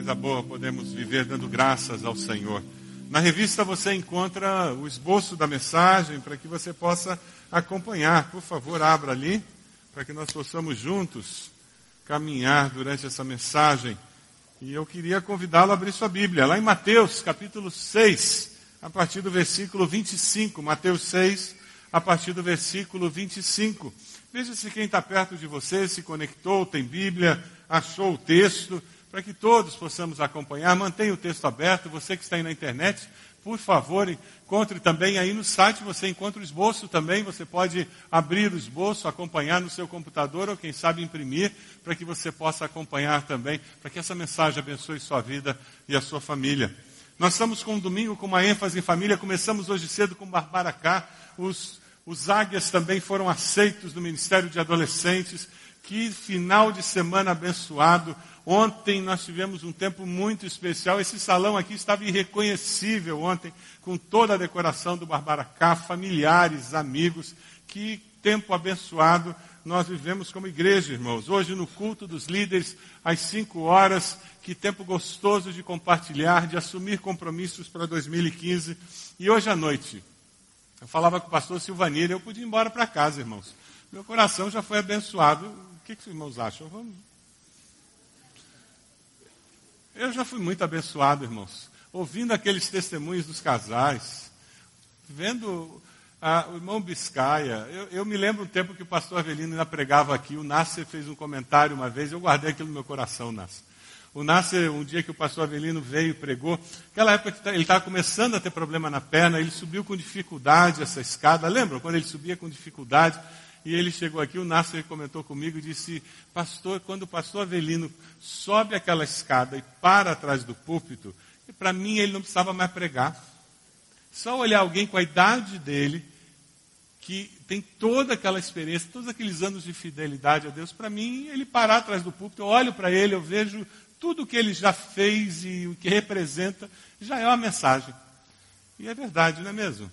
Coisa boa, podemos viver dando graças ao Senhor. Na revista você encontra o esboço da mensagem para que você possa acompanhar. Por favor, abra ali para que nós possamos juntos caminhar durante essa mensagem. E eu queria convidá-lo a abrir sua Bíblia, lá em Mateus, capítulo 6, a partir do versículo 25. Mateus 6, a partir do versículo 25. Veja se quem está perto de você se conectou, tem Bíblia, achou o texto para que todos possamos acompanhar. Mantenha o texto aberto. Você que está aí na internet, por favor, encontre também aí no site, você encontra o esboço também. Você pode abrir o esboço, acompanhar no seu computador ou, quem sabe, imprimir, para que você possa acompanhar também, para que essa mensagem abençoe sua vida e a sua família. Nós estamos com um domingo com uma ênfase em família. Começamos hoje cedo com Barbaracá. Os, os águias também foram aceitos no Ministério de Adolescentes. Que final de semana abençoado. Ontem nós tivemos um tempo muito especial. Esse salão aqui estava irreconhecível ontem, com toda a decoração do Barbaracá, familiares, amigos. Que tempo abençoado nós vivemos como igreja, irmãos. Hoje, no culto dos líderes, às 5 horas, que tempo gostoso de compartilhar, de assumir compromissos para 2015. E hoje à noite, eu falava com o pastor Silvanir, eu podia ir embora para casa, irmãos. Meu coração já foi abençoado. O que, que os irmãos acham? Vamos eu já fui muito abençoado, irmãos, ouvindo aqueles testemunhos dos casais, vendo ah, o irmão Biscaia. Eu, eu, me lembro um tempo que o pastor Avelino ainda pregava aqui, o Nasser fez um comentário uma vez, eu guardei aquilo no meu coração, Nasser. O Nasser, um dia que o pastor Avelino veio e pregou, aquela época que tá, ele estava começando a ter problema na perna, ele subiu com dificuldade essa escada. Lembram quando ele subia com dificuldade? E ele chegou aqui, o Nasser comentou comigo e disse, pastor, quando o pastor Avelino sobe aquela escada e para atrás do púlpito, para mim ele não precisava mais pregar. Só olhar alguém com a idade dele, que tem toda aquela experiência, todos aqueles anos de fidelidade a Deus, para mim, ele parar atrás do púlpito, eu olho para ele, eu vejo tudo o que ele já fez e o que representa, já é uma mensagem. E é verdade, não é mesmo?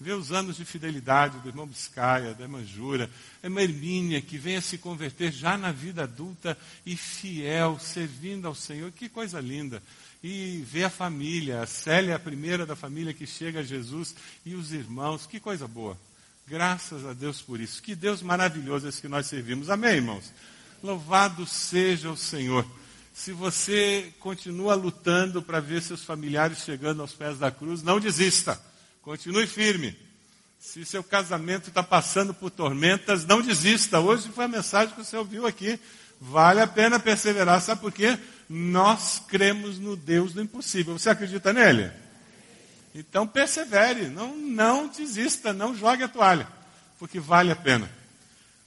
Ver os anos de fidelidade do irmão Biscaia, da irmã Jura, a irmã Hermínia, que vem a se converter já na vida adulta e fiel, servindo ao Senhor, que coisa linda. E ver a família, a Célia é a primeira da família que chega a Jesus, e os irmãos, que coisa boa. Graças a Deus por isso. Que Deus maravilhoso esse que nós servimos. Amém, irmãos? Louvado seja o Senhor. Se você continua lutando para ver seus familiares chegando aos pés da cruz, não desista. Continue firme. Se seu casamento está passando por tormentas, não desista. Hoje foi a mensagem que você ouviu aqui. Vale a pena perseverar. Sabe por quê? Nós cremos no Deus do impossível. Você acredita nele? Então persevere. Não, não desista. Não jogue a toalha. Porque vale a pena.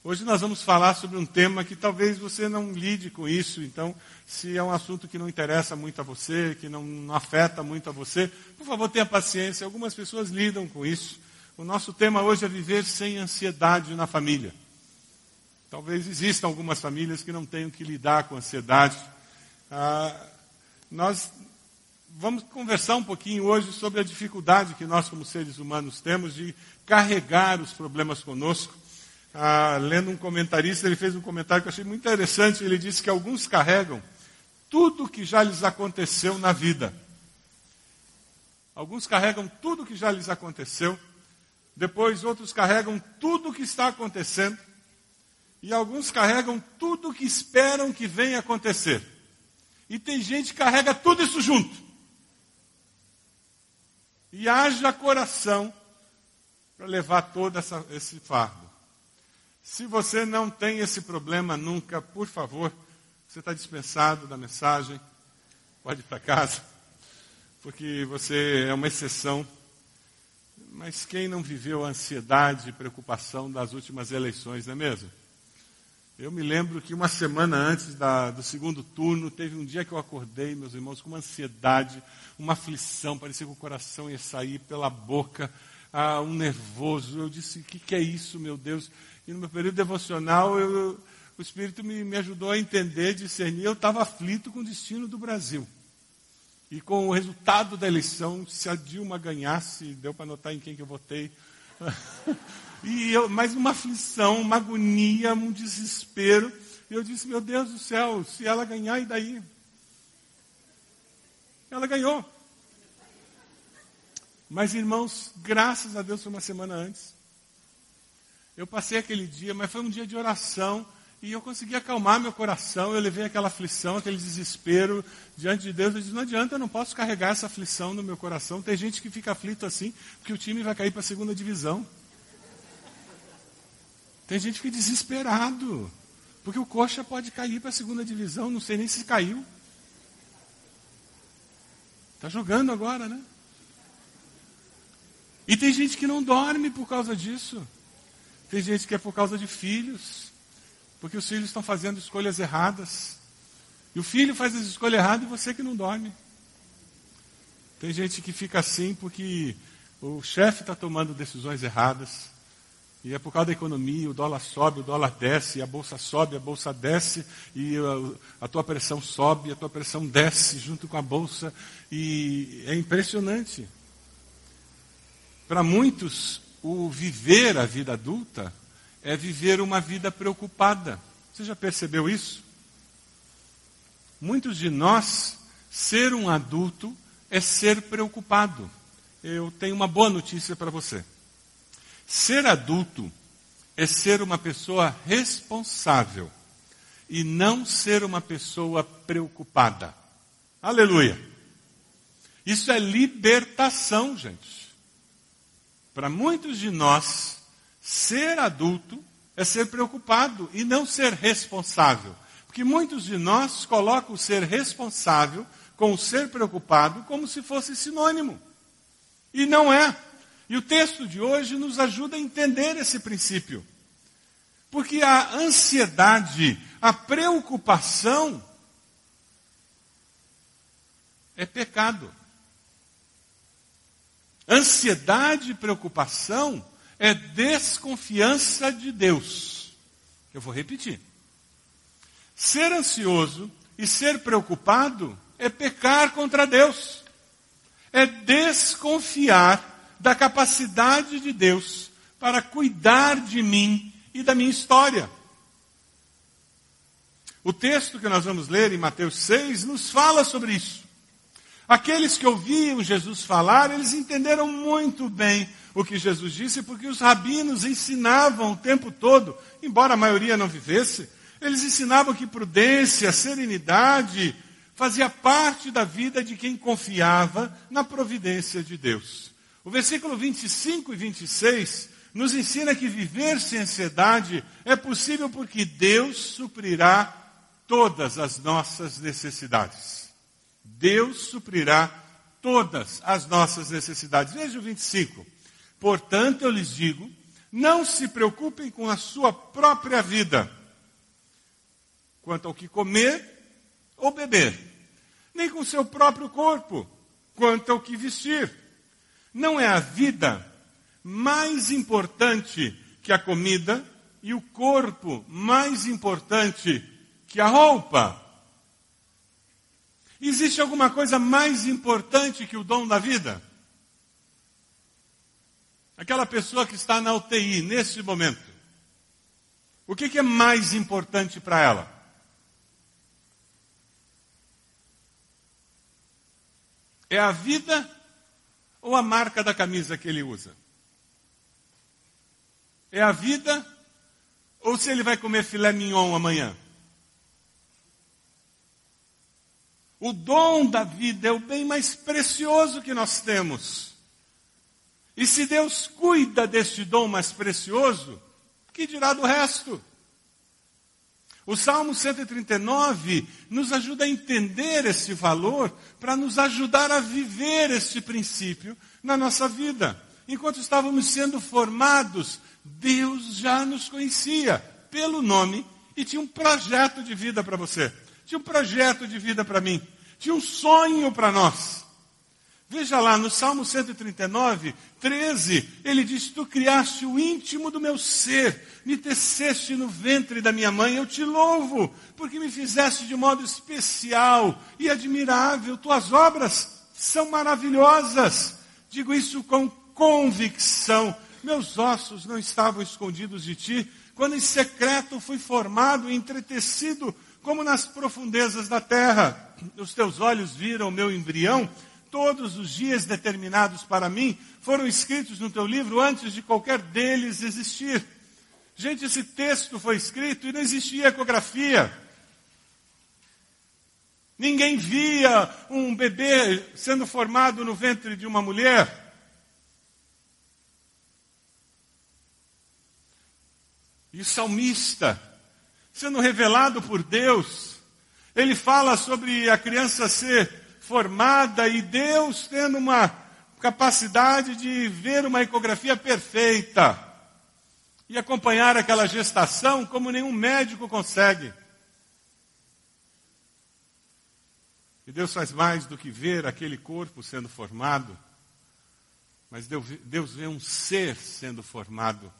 Hoje nós vamos falar sobre um tema que talvez você não lide com isso. Então, se é um assunto que não interessa muito a você, que não, não afeta muito a você, por favor, tenha paciência. Algumas pessoas lidam com isso. O nosso tema hoje é viver sem ansiedade na família. Talvez existam algumas famílias que não tenham que lidar com ansiedade. Ah, nós vamos conversar um pouquinho hoje sobre a dificuldade que nós, como seres humanos, temos de carregar os problemas conosco. Ah, lendo um comentarista, ele fez um comentário que eu achei muito interessante. Ele disse que alguns carregam tudo que já lhes aconteceu na vida. Alguns carregam tudo que já lhes aconteceu, depois outros carregam tudo o que está acontecendo, e alguns carregam tudo o que esperam que venha acontecer. E tem gente que carrega tudo isso junto. E haja coração para levar todo essa, esse fardo. Se você não tem esse problema nunca, por favor, você está dispensado da mensagem, pode ir para casa, porque você é uma exceção. Mas quem não viveu a ansiedade e preocupação das últimas eleições, não é mesmo? Eu me lembro que uma semana antes da, do segundo turno, teve um dia que eu acordei, meus irmãos, com uma ansiedade, uma aflição, parecia que o coração ia sair pela boca, ah, um nervoso. Eu disse: o que, que é isso, meu Deus? E no meu período devocional, eu, o Espírito me, me ajudou a entender, discernir. Eu estava aflito com o destino do Brasil. E com o resultado da eleição, se a Dilma ganhasse, deu para notar em quem que eu votei. e eu, mas uma aflição, uma agonia, um desespero. E eu disse, meu Deus do céu, se ela ganhar, e daí? ela ganhou. Mas, irmãos, graças a Deus foi uma semana antes. Eu passei aquele dia, mas foi um dia de oração e eu consegui acalmar meu coração. Eu levei aquela aflição, aquele desespero diante de Deus. Eu disse: não adianta, eu não posso carregar essa aflição no meu coração. Tem gente que fica aflito assim, porque o time vai cair para a segunda divisão. Tem gente que fica desesperado, porque o Coxa pode cair para a segunda divisão, não sei nem se caiu. Está jogando agora, né? E tem gente que não dorme por causa disso. Tem gente que é por causa de filhos, porque os filhos estão fazendo escolhas erradas. E o filho faz as escolhas erradas e você que não dorme. Tem gente que fica assim porque o chefe está tomando decisões erradas. E é por causa da economia, o dólar sobe, o dólar desce, a bolsa sobe, a bolsa desce, e a, a, tua pressão sobe, a tua pressão desce junto com a bolsa. E é impressionante. Para muitos, o viver a vida adulta é viver uma vida preocupada. Você já percebeu isso? Muitos de nós, ser um adulto é ser preocupado. Eu tenho uma boa notícia para você. Ser adulto é ser uma pessoa responsável e não ser uma pessoa preocupada. Aleluia! Isso é libertação, gente. Para muitos de nós, ser adulto é ser preocupado e não ser responsável. Porque muitos de nós colocam o ser responsável com o ser preocupado como se fosse sinônimo. E não é. E o texto de hoje nos ajuda a entender esse princípio. Porque a ansiedade, a preocupação, é pecado. Ansiedade e preocupação é desconfiança de Deus. Eu vou repetir. Ser ansioso e ser preocupado é pecar contra Deus. É desconfiar da capacidade de Deus para cuidar de mim e da minha história. O texto que nós vamos ler em Mateus 6 nos fala sobre isso. Aqueles que ouviam Jesus falar, eles entenderam muito bem o que Jesus disse, porque os rabinos ensinavam o tempo todo, embora a maioria não vivesse, eles ensinavam que prudência, serenidade fazia parte da vida de quem confiava na providência de Deus. O versículo 25 e 26 nos ensina que viver sem ansiedade é possível porque Deus suprirá todas as nossas necessidades. Deus suprirá todas as nossas necessidades. Veja o 25. Portanto, eu lhes digo: não se preocupem com a sua própria vida, quanto ao que comer ou beber, nem com o seu próprio corpo, quanto ao que vestir. Não é a vida mais importante que a comida e o corpo mais importante que a roupa. Existe alguma coisa mais importante que o dom da vida? Aquela pessoa que está na UTI nesse momento. O que, que é mais importante para ela? É a vida ou a marca da camisa que ele usa? É a vida ou se ele vai comer filé mignon amanhã? O dom da vida é o bem mais precioso que nós temos. E se Deus cuida deste dom mais precioso, que dirá do resto? O Salmo 139 nos ajuda a entender esse valor para nos ajudar a viver este princípio na nossa vida. Enquanto estávamos sendo formados, Deus já nos conhecia pelo nome e tinha um projeto de vida para você. Tinha um projeto de vida para mim tinha um sonho para nós. Veja lá, no Salmo 139, 13, ele diz: Tu criaste o íntimo do meu ser, me teceste no ventre da minha mãe, eu te louvo, porque me fizeste de modo especial e admirável. Tuas obras são maravilhosas. Digo isso com convicção. Meus ossos não estavam escondidos de ti, quando em secreto fui formado e entretecido como nas profundezas da terra. Os teus olhos viram o meu embrião, todos os dias determinados para mim foram escritos no teu livro antes de qualquer deles existir. Gente, esse texto foi escrito e não existia ecografia. Ninguém via um bebê sendo formado no ventre de uma mulher. E o salmista, sendo revelado por Deus, ele fala sobre a criança ser formada e Deus tendo uma capacidade de ver uma ecografia perfeita e acompanhar aquela gestação como nenhum médico consegue. E Deus faz mais do que ver aquele corpo sendo formado, mas Deus vê um ser sendo formado.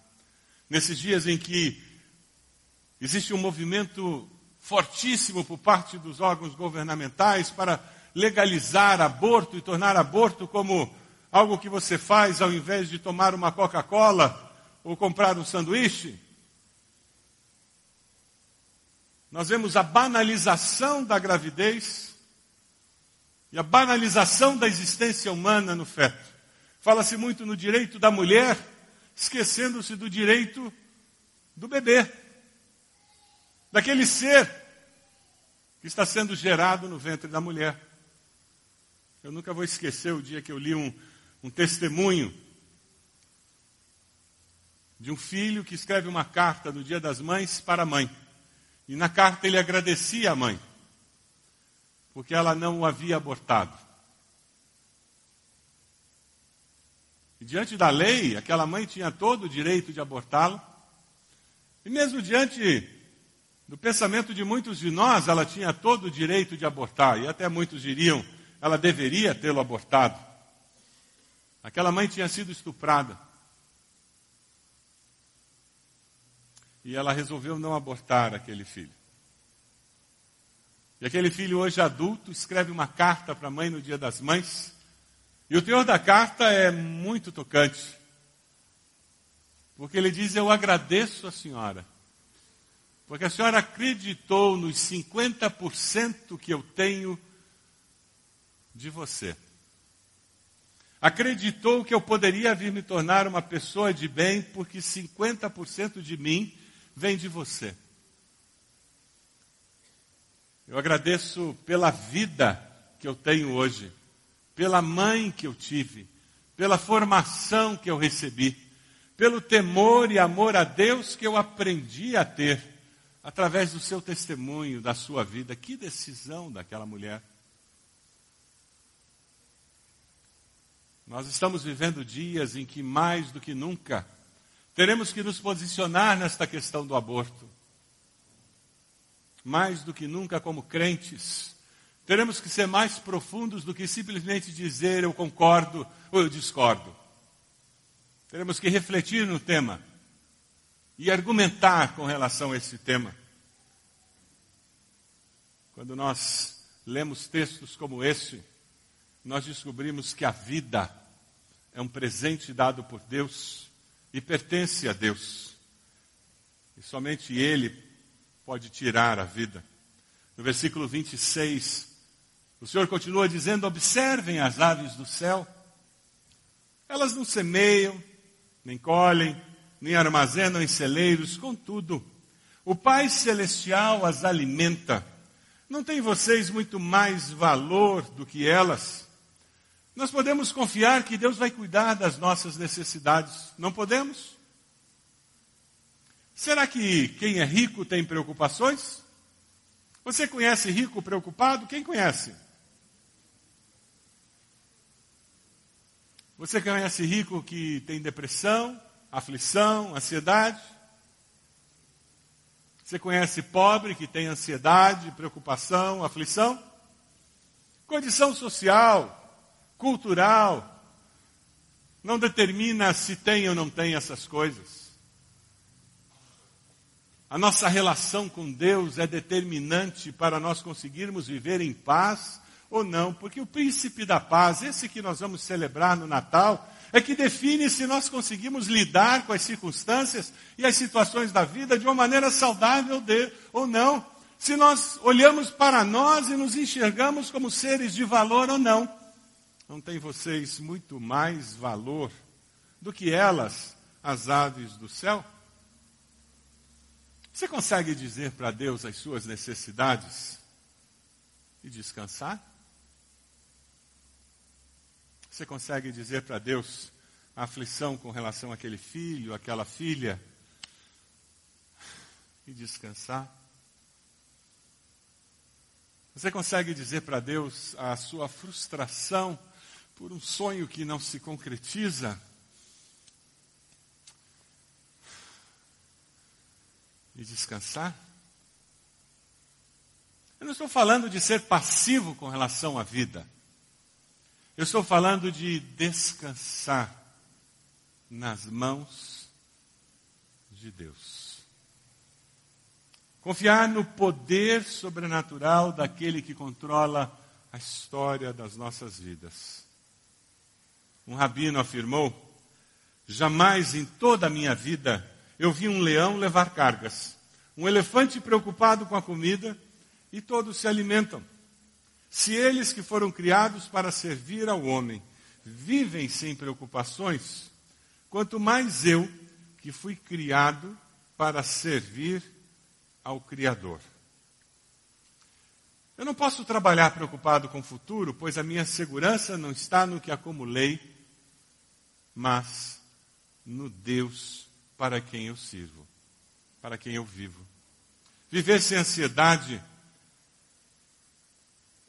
Nesses dias em que existe um movimento fortíssimo por parte dos órgãos governamentais para legalizar aborto e tornar aborto como algo que você faz ao invés de tomar uma Coca-Cola ou comprar um sanduíche. Nós vemos a banalização da gravidez e a banalização da existência humana no feto. Fala-se muito no direito da mulher, esquecendo-se do direito do bebê, daquele ser que está sendo gerado no ventre da mulher. Eu nunca vou esquecer o dia que eu li um, um testemunho de um filho que escreve uma carta no Dia das Mães para a mãe. E na carta ele agradecia a mãe porque ela não o havia abortado. E diante da lei, aquela mãe tinha todo o direito de abortá-lo. E mesmo diante do pensamento de muitos de nós, ela tinha todo o direito de abortar. E até muitos diriam, ela deveria tê-lo abortado. Aquela mãe tinha sido estuprada. E ela resolveu não abortar aquele filho. E aquele filho, hoje adulto, escreve uma carta para a mãe no Dia das Mães. E o teor da carta é muito tocante. Porque ele diz: Eu agradeço a senhora. Porque a senhora acreditou nos 50% que eu tenho de você. Acreditou que eu poderia vir me tornar uma pessoa de bem, porque 50% de mim vem de você. Eu agradeço pela vida que eu tenho hoje, pela mãe que eu tive, pela formação que eu recebi, pelo temor e amor a Deus que eu aprendi a ter através do seu testemunho, da sua vida. Que decisão daquela mulher. Nós estamos vivendo dias em que, mais do que nunca, teremos que nos posicionar nesta questão do aborto mais do que nunca como crentes, teremos que ser mais profundos do que simplesmente dizer eu concordo ou eu discordo. Teremos que refletir no tema e argumentar com relação a esse tema. Quando nós lemos textos como esse, nós descobrimos que a vida é um presente dado por Deus e pertence a Deus. E somente Ele pode tirar a vida. No versículo 26, o Senhor continua dizendo: Observem as aves do céu. Elas não semeiam, nem colhem, nem armazenam em celeiros, contudo, o Pai Celestial as alimenta. Não tem vocês muito mais valor do que elas? Nós podemos confiar que Deus vai cuidar das nossas necessidades, não podemos? Será que quem é rico tem preocupações? Você conhece rico preocupado? Quem conhece? Você conhece rico que tem depressão, aflição, ansiedade? Você conhece pobre que tem ansiedade, preocupação, aflição? Condição social, cultural, não determina se tem ou não tem essas coisas. A nossa relação com Deus é determinante para nós conseguirmos viver em paz ou não, porque o príncipe da paz, esse que nós vamos celebrar no Natal, é que define se nós conseguimos lidar com as circunstâncias e as situações da vida de uma maneira saudável de, ou não. Se nós olhamos para nós e nos enxergamos como seres de valor ou não. Não tem vocês muito mais valor do que elas, as aves do céu? Você consegue dizer para Deus as suas necessidades e descansar? Você consegue dizer para Deus a aflição com relação àquele filho, àquela filha e descansar? Você consegue dizer para Deus a sua frustração por um sonho que não se concretiza? E descansar? Eu não estou falando de ser passivo com relação à vida. Eu estou falando de descansar nas mãos de Deus. Confiar no poder sobrenatural daquele que controla a história das nossas vidas. Um rabino afirmou: Jamais em toda a minha vida eu vi um leão levar cargas, um elefante preocupado com a comida e todos se alimentam. Se eles que foram criados para servir ao homem vivem sem preocupações, quanto mais eu, que fui criado para servir ao Criador. Eu não posso trabalhar preocupado com o futuro, pois a minha segurança não está no que acumulei, mas no Deus para quem eu sirvo, para quem eu vivo. Viver sem ansiedade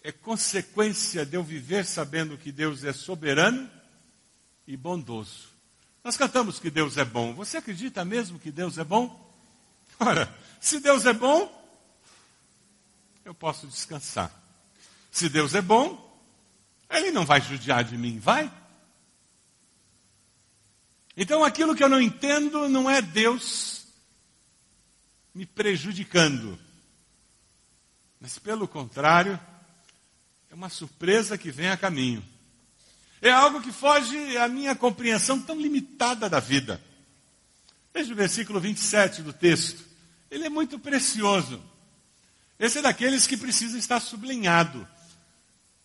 é consequência de eu viver sabendo que Deus é soberano e bondoso. Nós cantamos que Deus é bom. Você acredita mesmo que Deus é bom? Ora, se Deus é bom, eu posso descansar. Se Deus é bom, Ele não vai judiar de mim, vai? Então aquilo que eu não entendo não é Deus me prejudicando, mas pelo contrário, é uma surpresa que vem a caminho. É algo que foge à minha compreensão tão limitada da vida. Veja o versículo 27 do texto. Ele é muito precioso. Esse é daqueles que precisa estar sublinhado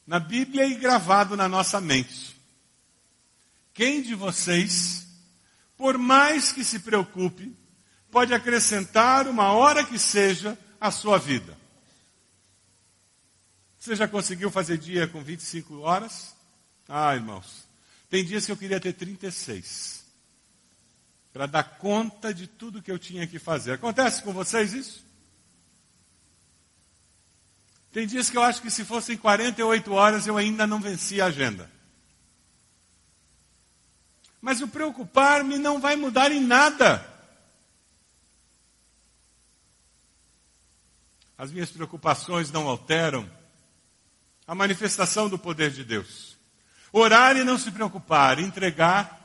na Bíblia e gravado na nossa mente. Quem de vocês, por mais que se preocupe, pode acrescentar uma hora que seja à sua vida? Você já conseguiu fazer dia com 25 horas? Ah, irmãos, tem dias que eu queria ter 36. Para dar conta de tudo que eu tinha que fazer. Acontece com vocês isso? Tem dias que eu acho que se fossem 48 horas eu ainda não vencia a agenda. Mas o preocupar-me não vai mudar em nada. As minhas preocupações não alteram a manifestação do poder de Deus. Orar e não se preocupar, entregar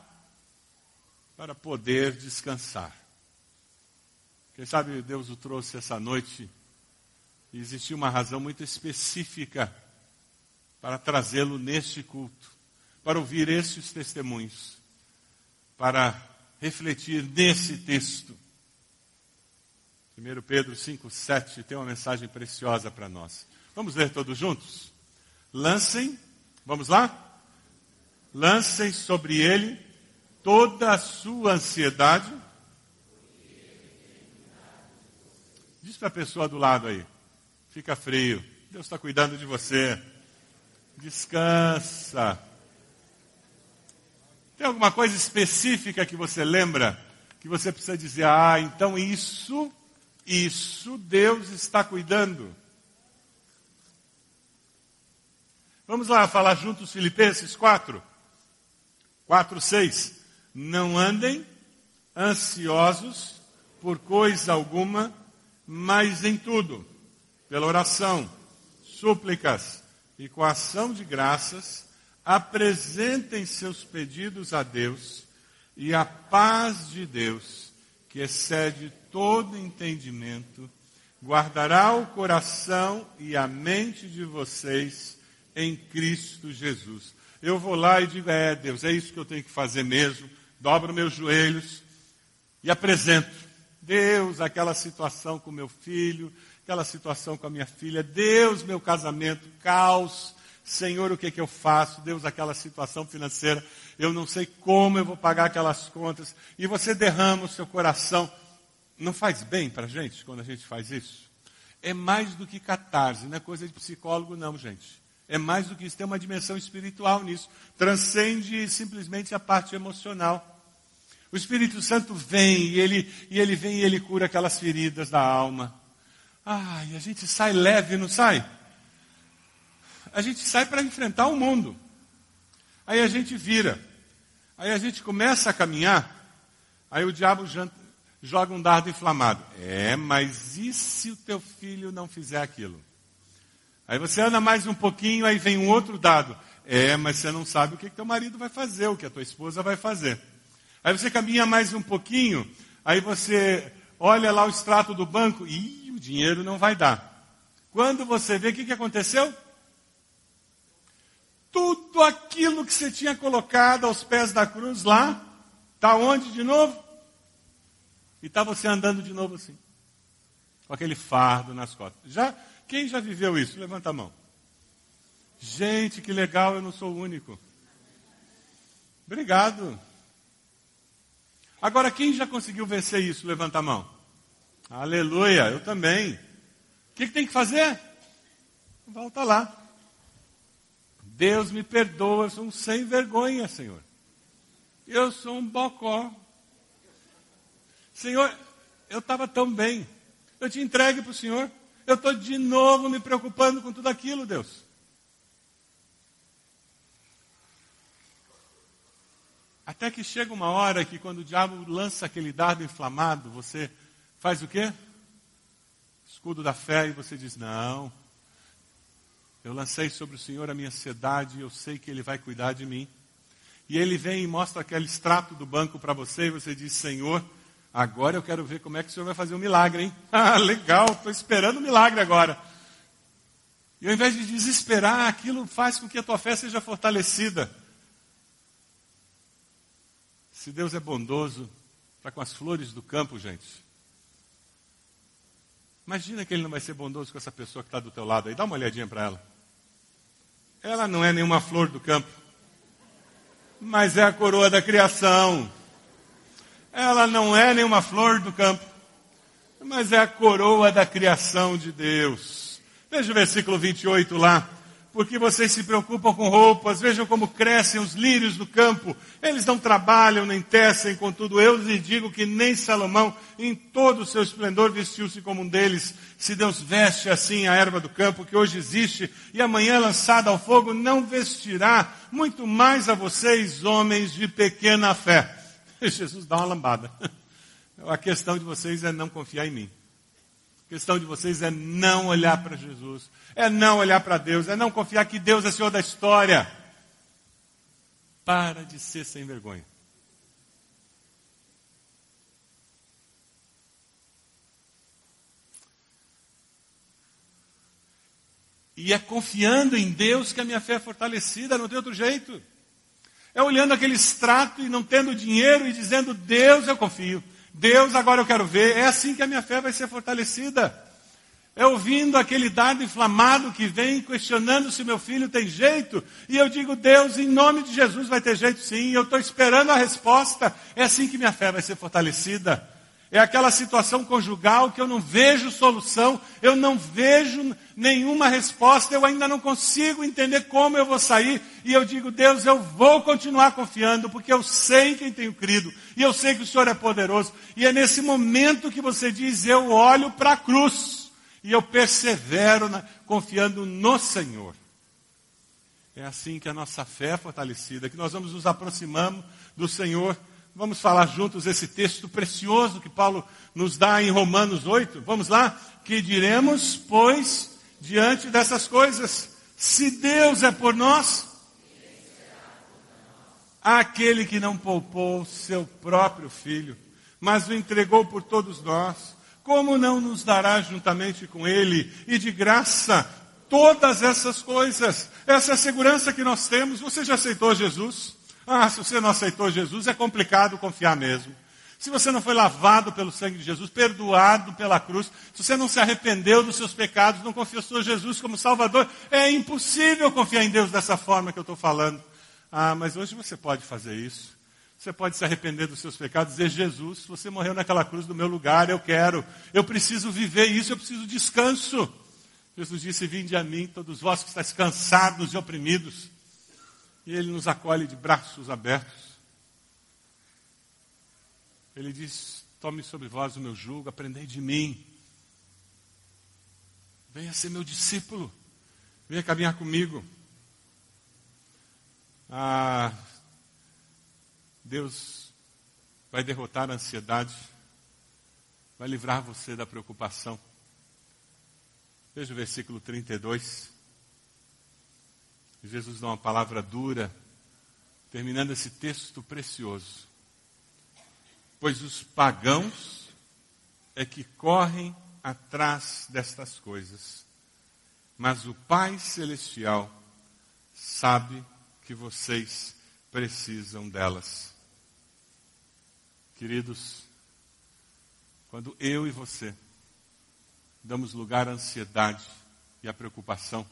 para poder descansar. Quem sabe Deus o trouxe essa noite e existia uma razão muito específica para trazê-lo neste culto, para ouvir estes testemunhos, para refletir nesse texto. 1 Pedro 5,7 tem uma mensagem preciosa para nós. Vamos ler todos juntos? Lancem, vamos lá? Lancem sobre ele toda a sua ansiedade. Diz para a pessoa do lado aí: fica frio, Deus está cuidando de você. Descansa. Tem alguma coisa específica que você lembra? Que você precisa dizer, ah, então isso, isso Deus está cuidando. Vamos lá falar juntos Filipenses 4. 4, 6. Não andem ansiosos por coisa alguma, mas em tudo, pela oração, súplicas e com ação de graças, apresentem seus pedidos a Deus e a paz de Deus, que excede todo entendimento, guardará o coração e a mente de vocês em Cristo Jesus. Eu vou lá e digo: É, Deus, é isso que eu tenho que fazer mesmo. Dobro meus joelhos e apresento. Deus, aquela situação com meu filho, aquela situação com a minha filha, Deus, meu casamento, caos, Senhor, o que, é que eu faço? Deus, aquela situação financeira, eu não sei como eu vou pagar aquelas contas. E você derrama o seu coração. Não faz bem para a gente quando a gente faz isso? É mais do que catarse, não é coisa de psicólogo, não, gente. É mais do que isso, tem uma dimensão espiritual nisso. Transcende simplesmente a parte emocional. O Espírito Santo vem e ele, e ele vem e ele cura aquelas feridas da alma. Ai, a gente sai leve, não sai? a gente sai para enfrentar o mundo. Aí a gente vira. Aí a gente começa a caminhar. Aí o diabo joga um dardo inflamado. É, mas e se o teu filho não fizer aquilo? Aí você anda mais um pouquinho, aí vem um outro dado. É, mas você não sabe o que, teu marido vai fazer, o que a tua esposa vai fazer. Aí você caminha mais um pouquinho, aí você olha lá o extrato do banco, e o dinheiro não vai dar. Quando você vê, o que, que aconteceu? tudo aquilo que você tinha colocado aos pés da cruz lá, está onde de novo? E está você andando de novo assim, com aquele fardo nas costas. Já, quem já viveu isso? Levanta a mão. Gente, que legal, eu não sou o único. Obrigado. Agora, quem já conseguiu vencer isso? Levanta a mão. Aleluia, eu também. O que, que tem que fazer? Volta lá. Deus me perdoa, eu sou um sem vergonha, Senhor. Eu sou um bocó. Senhor, eu estava tão bem. Eu te entregue para o Senhor. Eu estou de novo me preocupando com tudo aquilo, Deus. Até que chega uma hora que quando o diabo lança aquele dardo inflamado, você faz o quê? Escudo da fé e você diz: Não, eu lancei sobre o Senhor a minha ansiedade, eu sei que Ele vai cuidar de mim. E Ele vem e mostra aquele extrato do banco para você, e você diz: Senhor, agora eu quero ver como é que o Senhor vai fazer um milagre, hein? Ah, legal, estou esperando o um milagre agora. E ao invés de desesperar, aquilo faz com que a tua fé seja fortalecida. Se Deus é bondoso, está com as flores do campo, gente. Imagina que Ele não vai ser bondoso com essa pessoa que está do teu lado aí. Dá uma olhadinha para ela. Ela não é nenhuma flor do campo, mas é a coroa da criação. Ela não é nenhuma flor do campo, mas é a coroa da criação de Deus. Veja o versículo 28 lá porque vocês se preocupam com roupas, vejam como crescem os lírios do campo, eles não trabalham nem tecem, contudo eu lhes digo que nem Salomão, em todo o seu esplendor, vestiu-se como um deles. Se Deus veste assim a erva do campo, que hoje existe, e amanhã lançada ao fogo, não vestirá muito mais a vocês, homens de pequena fé. Jesus dá uma lambada. A questão de vocês é não confiar em mim. A questão de vocês é não olhar para Jesus, é não olhar para Deus, é não confiar que Deus é Senhor da história. Para de ser sem vergonha. E é confiando em Deus que a minha fé é fortalecida, não tem outro jeito. É olhando aquele extrato e não tendo dinheiro e dizendo, Deus eu confio. Deus, agora eu quero ver. É assim que a minha fé vai ser fortalecida. É ouvindo aquele dardo inflamado que vem questionando se meu filho tem jeito. E eu digo, Deus, em nome de Jesus vai ter jeito sim. Eu estou esperando a resposta. É assim que minha fé vai ser fortalecida. É aquela situação conjugal que eu não vejo solução, eu não vejo nenhuma resposta, eu ainda não consigo entender como eu vou sair. E eu digo, Deus, eu vou continuar confiando, porque eu sei em quem tenho crido, e eu sei que o Senhor é poderoso. E é nesse momento que você diz, eu olho para a cruz, e eu persevero na, confiando no Senhor. É assim que a nossa fé é fortalecida, que nós vamos nos aproximando do Senhor Vamos falar juntos esse texto precioso que Paulo nos dá em Romanos 8. Vamos lá? Que diremos, pois, diante dessas coisas, se Deus é por nós, aquele que não poupou seu próprio filho, mas o entregou por todos nós, como não nos dará juntamente com ele e de graça todas essas coisas? Essa é a segurança que nós temos. Você já aceitou Jesus? Ah, se você não aceitou Jesus, é complicado confiar mesmo. Se você não foi lavado pelo sangue de Jesus, perdoado pela cruz, se você não se arrependeu dos seus pecados, não confessou Jesus como Salvador, é impossível confiar em Deus dessa forma que eu estou falando. Ah, mas hoje você pode fazer isso. Você pode se arrepender dos seus pecados dizer: Jesus, você morreu naquela cruz do meu lugar, eu quero, eu preciso viver isso, eu preciso de descanso. Jesus disse: Vinde a mim, todos vós que estáis cansados e oprimidos. E Ele nos acolhe de braços abertos. Ele diz: Tome sobre vós o meu jugo, aprendei de mim. Venha ser meu discípulo. Venha caminhar comigo. Ah, Deus vai derrotar a ansiedade, vai livrar você da preocupação. Veja o versículo 32. Jesus dá uma palavra dura, terminando esse texto precioso. Pois os pagãos é que correm atrás destas coisas, mas o Pai Celestial sabe que vocês precisam delas. Queridos, quando eu e você damos lugar à ansiedade e à preocupação,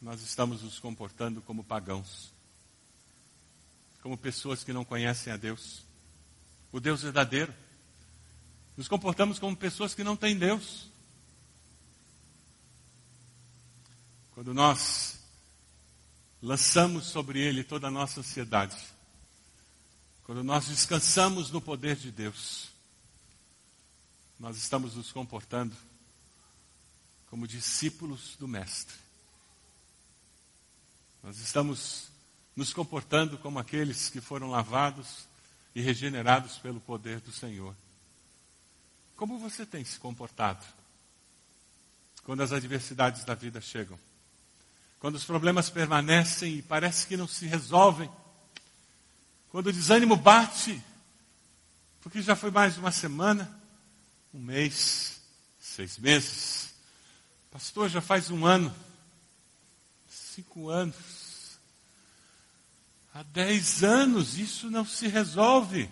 nós estamos nos comportando como pagãos, como pessoas que não conhecem a Deus, o Deus verdadeiro. Nos comportamos como pessoas que não têm Deus. Quando nós lançamos sobre Ele toda a nossa ansiedade, quando nós descansamos no poder de Deus, nós estamos nos comportando como discípulos do Mestre. Nós estamos nos comportando como aqueles que foram lavados e regenerados pelo poder do Senhor. Como você tem se comportado quando as adversidades da vida chegam? Quando os problemas permanecem e parece que não se resolvem? Quando o desânimo bate, porque já foi mais de uma semana, um mês, seis meses, pastor, já faz um ano, cinco anos, há dez anos isso não se resolve.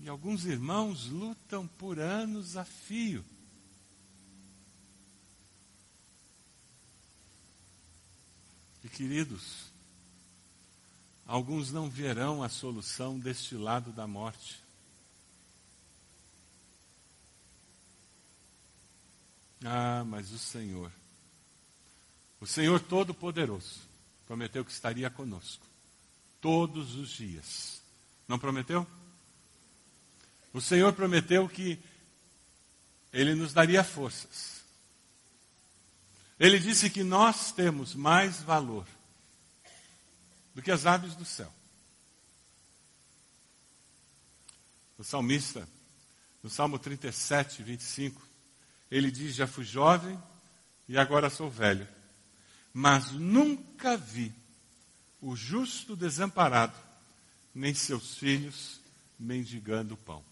E alguns irmãos lutam por anos a fio. E queridos, alguns não verão a solução deste lado da morte. Ah, mas o Senhor o Senhor Todo-Poderoso prometeu que estaria conosco todos os dias. Não prometeu? O Senhor prometeu que Ele nos daria forças. Ele disse que nós temos mais valor do que as aves do céu. O salmista, no Salmo 37, 25, ele diz: Já fui jovem e agora sou velho mas nunca vi o justo desamparado, nem seus filhos mendigando pão.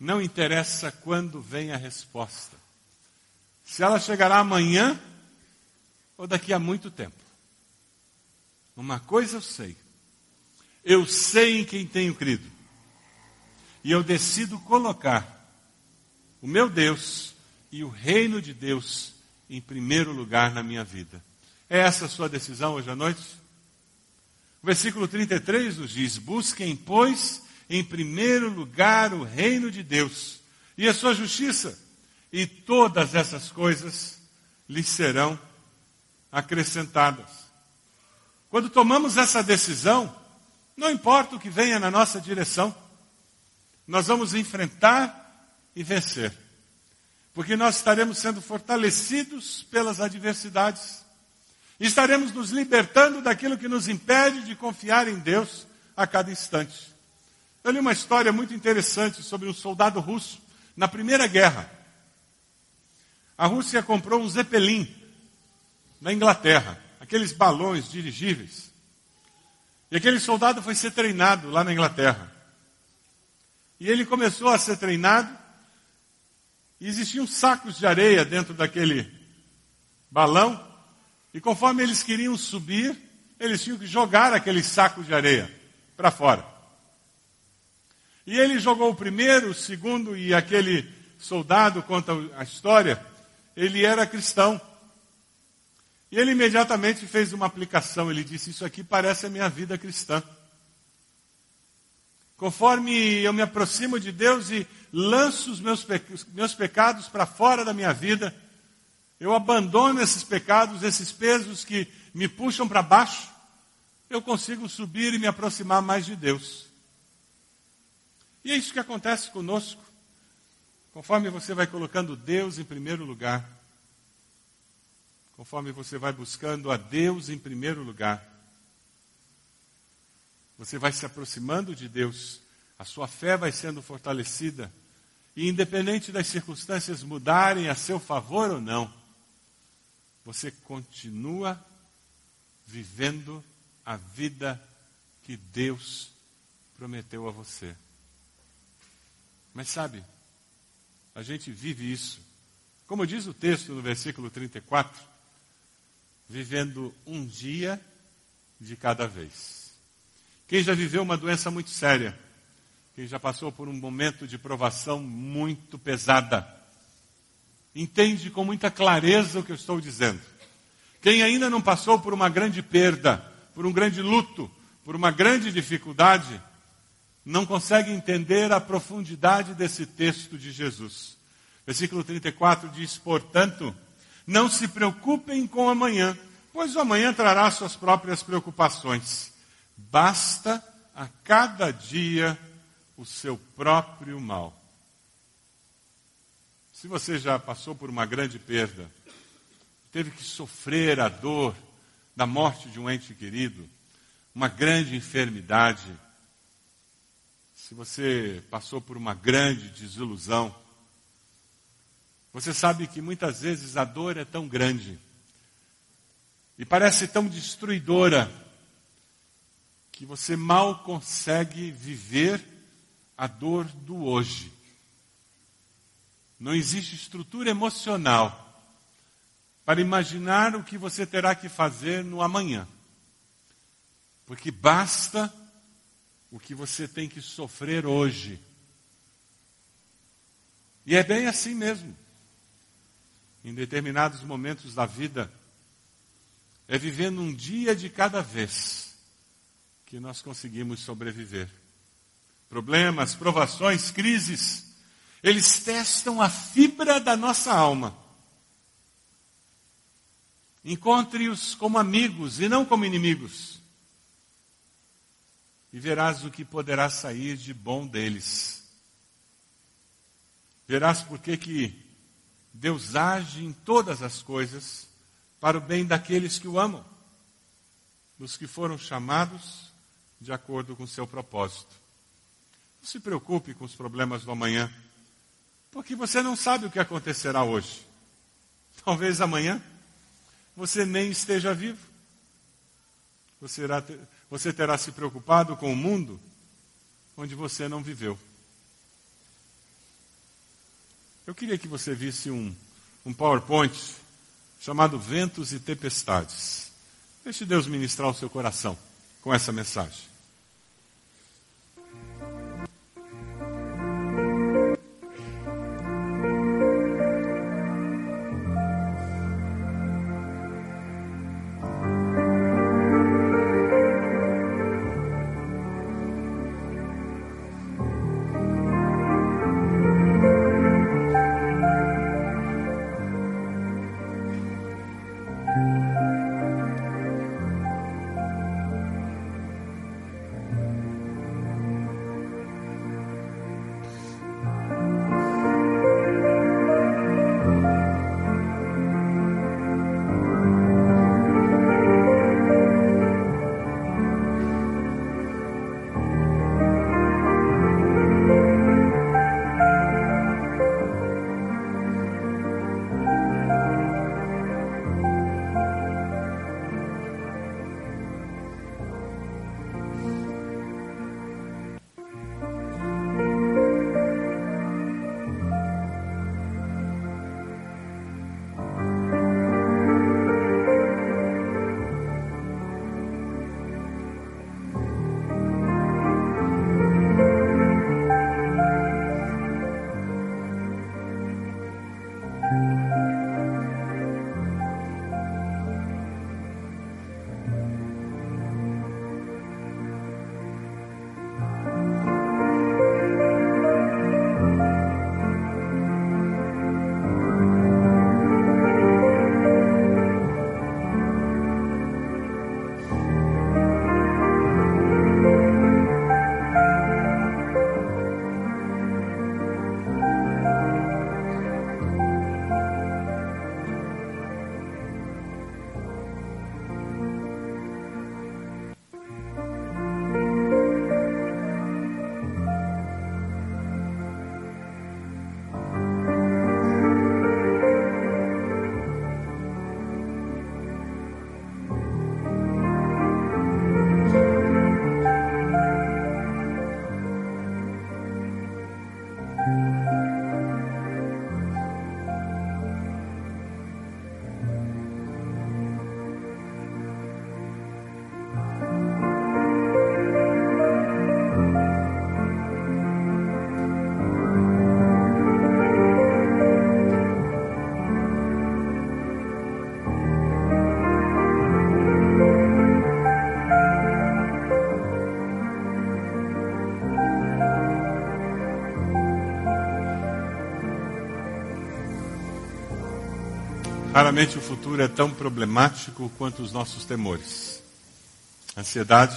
Não interessa quando vem a resposta, se ela chegará amanhã ou daqui a muito tempo. Uma coisa eu sei, eu sei em quem tenho crido, e eu decido colocar o meu Deus e o reino de Deus em primeiro lugar na minha vida. É essa a sua decisão hoje à noite? O versículo 33 nos diz: Busquem, pois, em primeiro lugar o reino de Deus e a sua justiça, e todas essas coisas lhes serão acrescentadas. Quando tomamos essa decisão, não importa o que venha na nossa direção, nós vamos enfrentar e vencer porque nós estaremos sendo fortalecidos pelas adversidades. Estaremos nos libertando daquilo que nos impede de confiar em Deus a cada instante. Eu li uma história muito interessante sobre um soldado russo na Primeira Guerra. A Rússia comprou um Zeppelin na Inglaterra, aqueles balões dirigíveis. E aquele soldado foi ser treinado lá na Inglaterra. E ele começou a ser treinado e existiam sacos de areia dentro daquele balão. E conforme eles queriam subir, eles tinham que jogar aquele saco de areia para fora. E ele jogou o primeiro, o segundo, e aquele soldado, conta a história, ele era cristão. E ele imediatamente fez uma aplicação. Ele disse: Isso aqui parece a minha vida cristã. Conforme eu me aproximo de Deus e lanço os meus, meus pecados para fora da minha vida, eu abandono esses pecados, esses pesos que me puxam para baixo, eu consigo subir e me aproximar mais de Deus. E é isso que acontece conosco. Conforme você vai colocando Deus em primeiro lugar, conforme você vai buscando a Deus em primeiro lugar, você vai se aproximando de Deus, a sua fé vai sendo fortalecida, e independente das circunstâncias mudarem a seu favor ou não, você continua vivendo a vida que Deus prometeu a você. Mas sabe, a gente vive isso. Como diz o texto no versículo 34, vivendo um dia de cada vez. Quem já viveu uma doença muito séria, quem já passou por um momento de provação muito pesada, entende com muita clareza o que eu estou dizendo. Quem ainda não passou por uma grande perda, por um grande luto, por uma grande dificuldade, não consegue entender a profundidade desse texto de Jesus. Versículo 34 diz: Portanto, não se preocupem com amanhã, pois o amanhã trará suas próprias preocupações. Basta a cada dia o seu próprio mal. Se você já passou por uma grande perda, teve que sofrer a dor da morte de um ente querido, uma grande enfermidade, se você passou por uma grande desilusão, você sabe que muitas vezes a dor é tão grande e parece tão destruidora que você mal consegue viver a dor do hoje. Não existe estrutura emocional para imaginar o que você terá que fazer no amanhã. Porque basta o que você tem que sofrer hoje. E é bem assim mesmo em determinados momentos da vida, é vivendo um dia de cada vez que nós conseguimos sobreviver. Problemas, provações, crises, eles testam a fibra da nossa alma. Encontre-os como amigos e não como inimigos. E verás o que poderá sair de bom deles. Verás por que que Deus age em todas as coisas para o bem daqueles que o amam, dos que foram chamados de acordo com o seu propósito. Não se preocupe com os problemas do amanhã, porque você não sabe o que acontecerá hoje. Talvez amanhã você nem esteja vivo. Você, irá ter, você terá se preocupado com o mundo onde você não viveu. Eu queria que você visse um, um PowerPoint chamado Ventos e Tempestades. Deixe Deus ministrar o seu coração com essa mensagem. Raramente o futuro é tão problemático quanto os nossos temores. Ansiedade,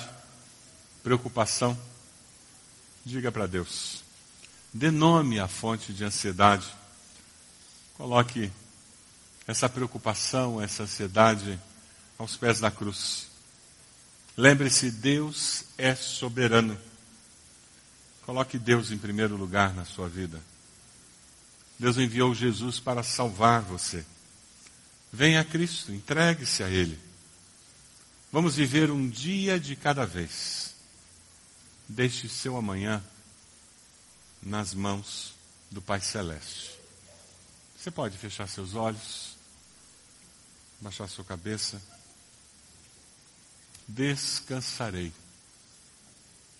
preocupação. Diga para Deus. Dê nome à fonte de ansiedade. Coloque essa preocupação, essa ansiedade aos pés da cruz. Lembre-se, Deus é soberano. Coloque Deus em primeiro lugar na sua vida. Deus enviou Jesus para salvar você. Venha a Cristo, entregue-se a Ele. Vamos viver um dia de cada vez. Deixe seu amanhã nas mãos do Pai Celeste. Você pode fechar seus olhos, baixar sua cabeça. Descansarei.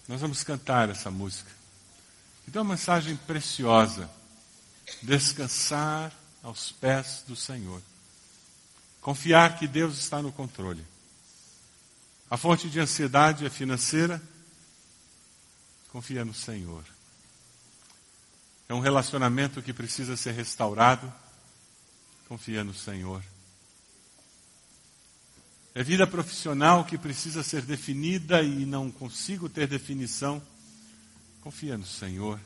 Nós vamos cantar essa música. Então, uma mensagem preciosa. Descansar aos pés do Senhor. Confiar que Deus está no controle. A fonte de ansiedade é financeira. Confia no Senhor. É um relacionamento que precisa ser restaurado. Confia no Senhor. É vida profissional que precisa ser definida e não consigo ter definição. Confia no Senhor.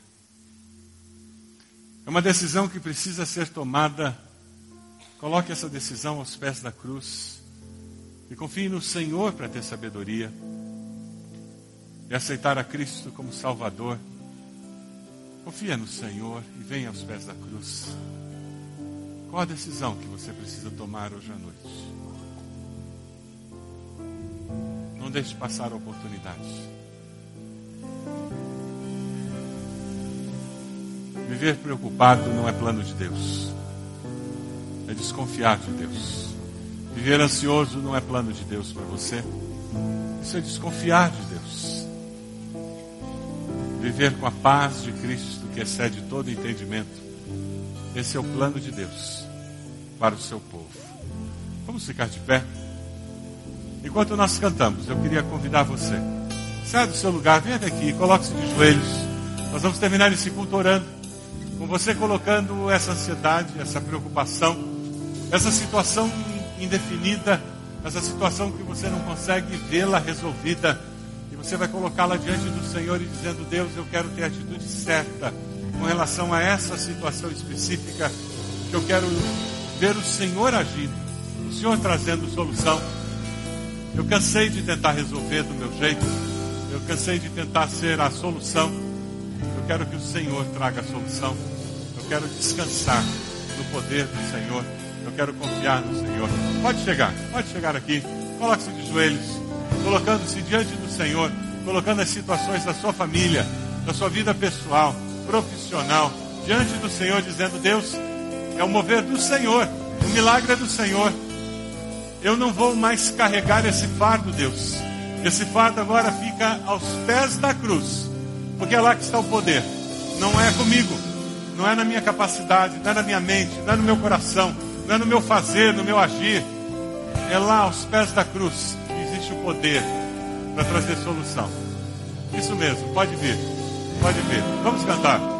É uma decisão que precisa ser tomada Coloque essa decisão aos pés da cruz e confie no Senhor para ter sabedoria e aceitar a Cristo como Salvador. Confia no Senhor e venha aos pés da cruz. Qual a decisão que você precisa tomar hoje à noite? Não deixe passar a oportunidade. Viver preocupado não é plano de Deus é desconfiar de Deus. Viver ansioso não é plano de Deus para você. Isso é desconfiar de Deus. Viver com a paz de Cristo que excede todo entendimento. Esse é o plano de Deus para o seu povo. Vamos ficar de pé? Enquanto nós cantamos, eu queria convidar você. Saia do seu lugar, venha aqui, coloque-se de joelhos. Nós vamos terminar esse culto orando. Com você colocando essa ansiedade, essa preocupação essa situação indefinida, essa situação que você não consegue vê-la resolvida, e você vai colocá-la diante do Senhor e dizendo: Deus, eu quero ter a atitude certa com relação a essa situação específica, que eu quero ver o Senhor agindo, o Senhor trazendo solução. Eu cansei de tentar resolver do meu jeito, eu cansei de tentar ser a solução. Eu quero que o Senhor traga a solução. Eu quero descansar no poder do Senhor. Eu quero confiar no Senhor. Pode chegar, pode chegar aqui. Coloque-se de joelhos, colocando-se diante do Senhor, colocando as situações da sua família, da sua vida pessoal, profissional, diante do Senhor, dizendo: Deus, é o mover do Senhor, o milagre é do Senhor. Eu não vou mais carregar esse fardo, Deus. Esse fardo agora fica aos pés da cruz, porque é lá que está o poder. Não é comigo, não é na minha capacidade, não é na minha mente, não é no meu coração, não é no meu fazer, no meu agir. É lá aos pés da cruz que existe o poder para trazer solução. Isso mesmo, pode vir, pode vir. Vamos cantar.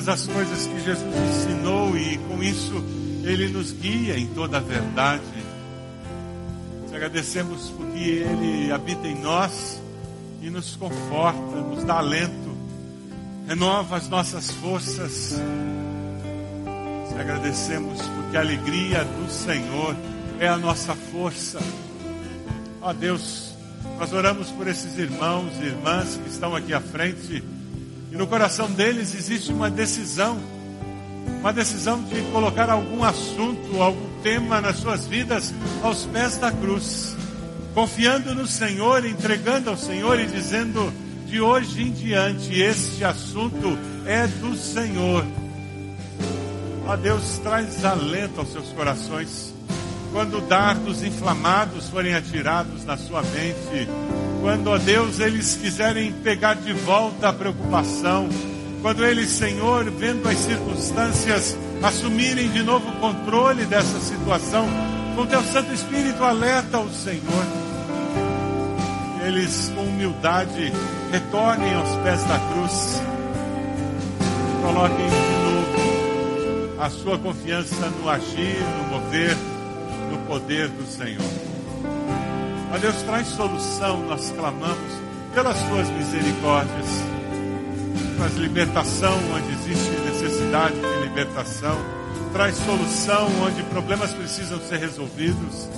todas as coisas que Jesus ensinou e com isso ele nos guia em toda a verdade. Te agradecemos porque ele habita em nós e nos conforta, nos dá alento, renova as nossas forças. Te agradecemos porque a alegria do Senhor é a nossa força. Ó Deus, nós oramos por esses irmãos e irmãs que estão aqui à frente e no coração deles existe uma decisão, uma decisão de colocar algum assunto, algum tema nas suas vidas aos pés da cruz, confiando no Senhor, entregando ao Senhor e dizendo: de hoje em diante, este assunto é do Senhor. Ó Deus, traz alento aos seus corações. Quando dardos inflamados forem atirados na sua mente, quando, ó Deus, eles quiserem pegar de volta a preocupação, quando eles, Senhor, vendo as circunstâncias, assumirem de novo o controle dessa situação, com teu Santo Espírito alerta o Senhor. Eles, com humildade, retornem aos pés da cruz, coloquem de novo a sua confiança no agir, no mover, no poder do Senhor. Ó Deus, traz solução, nós clamamos pelas tuas misericórdias. Traz libertação onde existe necessidade de libertação. Traz solução onde problemas precisam ser resolvidos.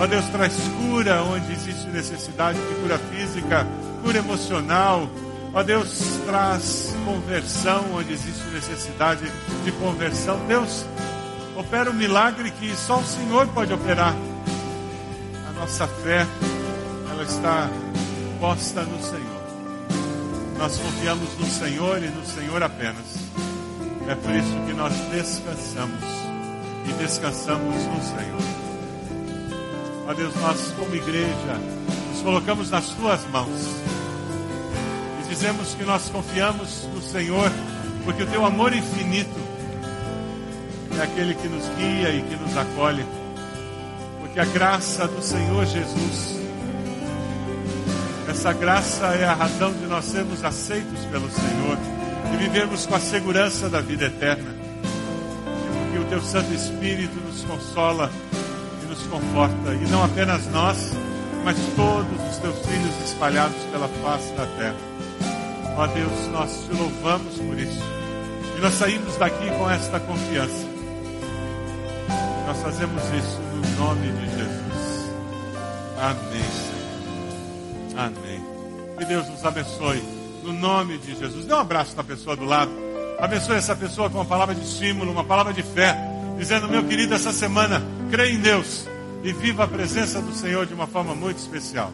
Ó Deus, traz cura onde existe necessidade de cura física, cura emocional. Ó Deus, traz conversão onde existe necessidade de conversão. Deus, Opera o um milagre que só o Senhor pode operar. Nossa fé, ela está posta no Senhor. Nós confiamos no Senhor e no Senhor apenas. É por isso que nós descansamos e descansamos no Senhor. Ó Deus, nós como igreja nos colocamos nas tuas mãos e dizemos que nós confiamos no Senhor, porque o teu amor infinito é aquele que nos guia e que nos acolhe, porque a graça do Senhor Jesus, essa graça é a razão de nós sermos aceitos pelo Senhor e vivermos com a segurança da vida eterna, porque o teu Santo Espírito nos consola nos conforta, e não apenas nós, mas todos os teus filhos espalhados pela face da terra. Ó Deus, nós te louvamos por isso. E nós saímos daqui com esta confiança. Nós fazemos isso no nome de Jesus. Amém, Senhor. Amém. Que Deus nos abençoe. No nome de Jesus. Dê um abraço na pessoa do lado. Abençoe essa pessoa com uma palavra de estímulo, uma palavra de fé. Dizendo, meu querido, essa semana Creia em Deus e viva a presença do Senhor de uma forma muito especial.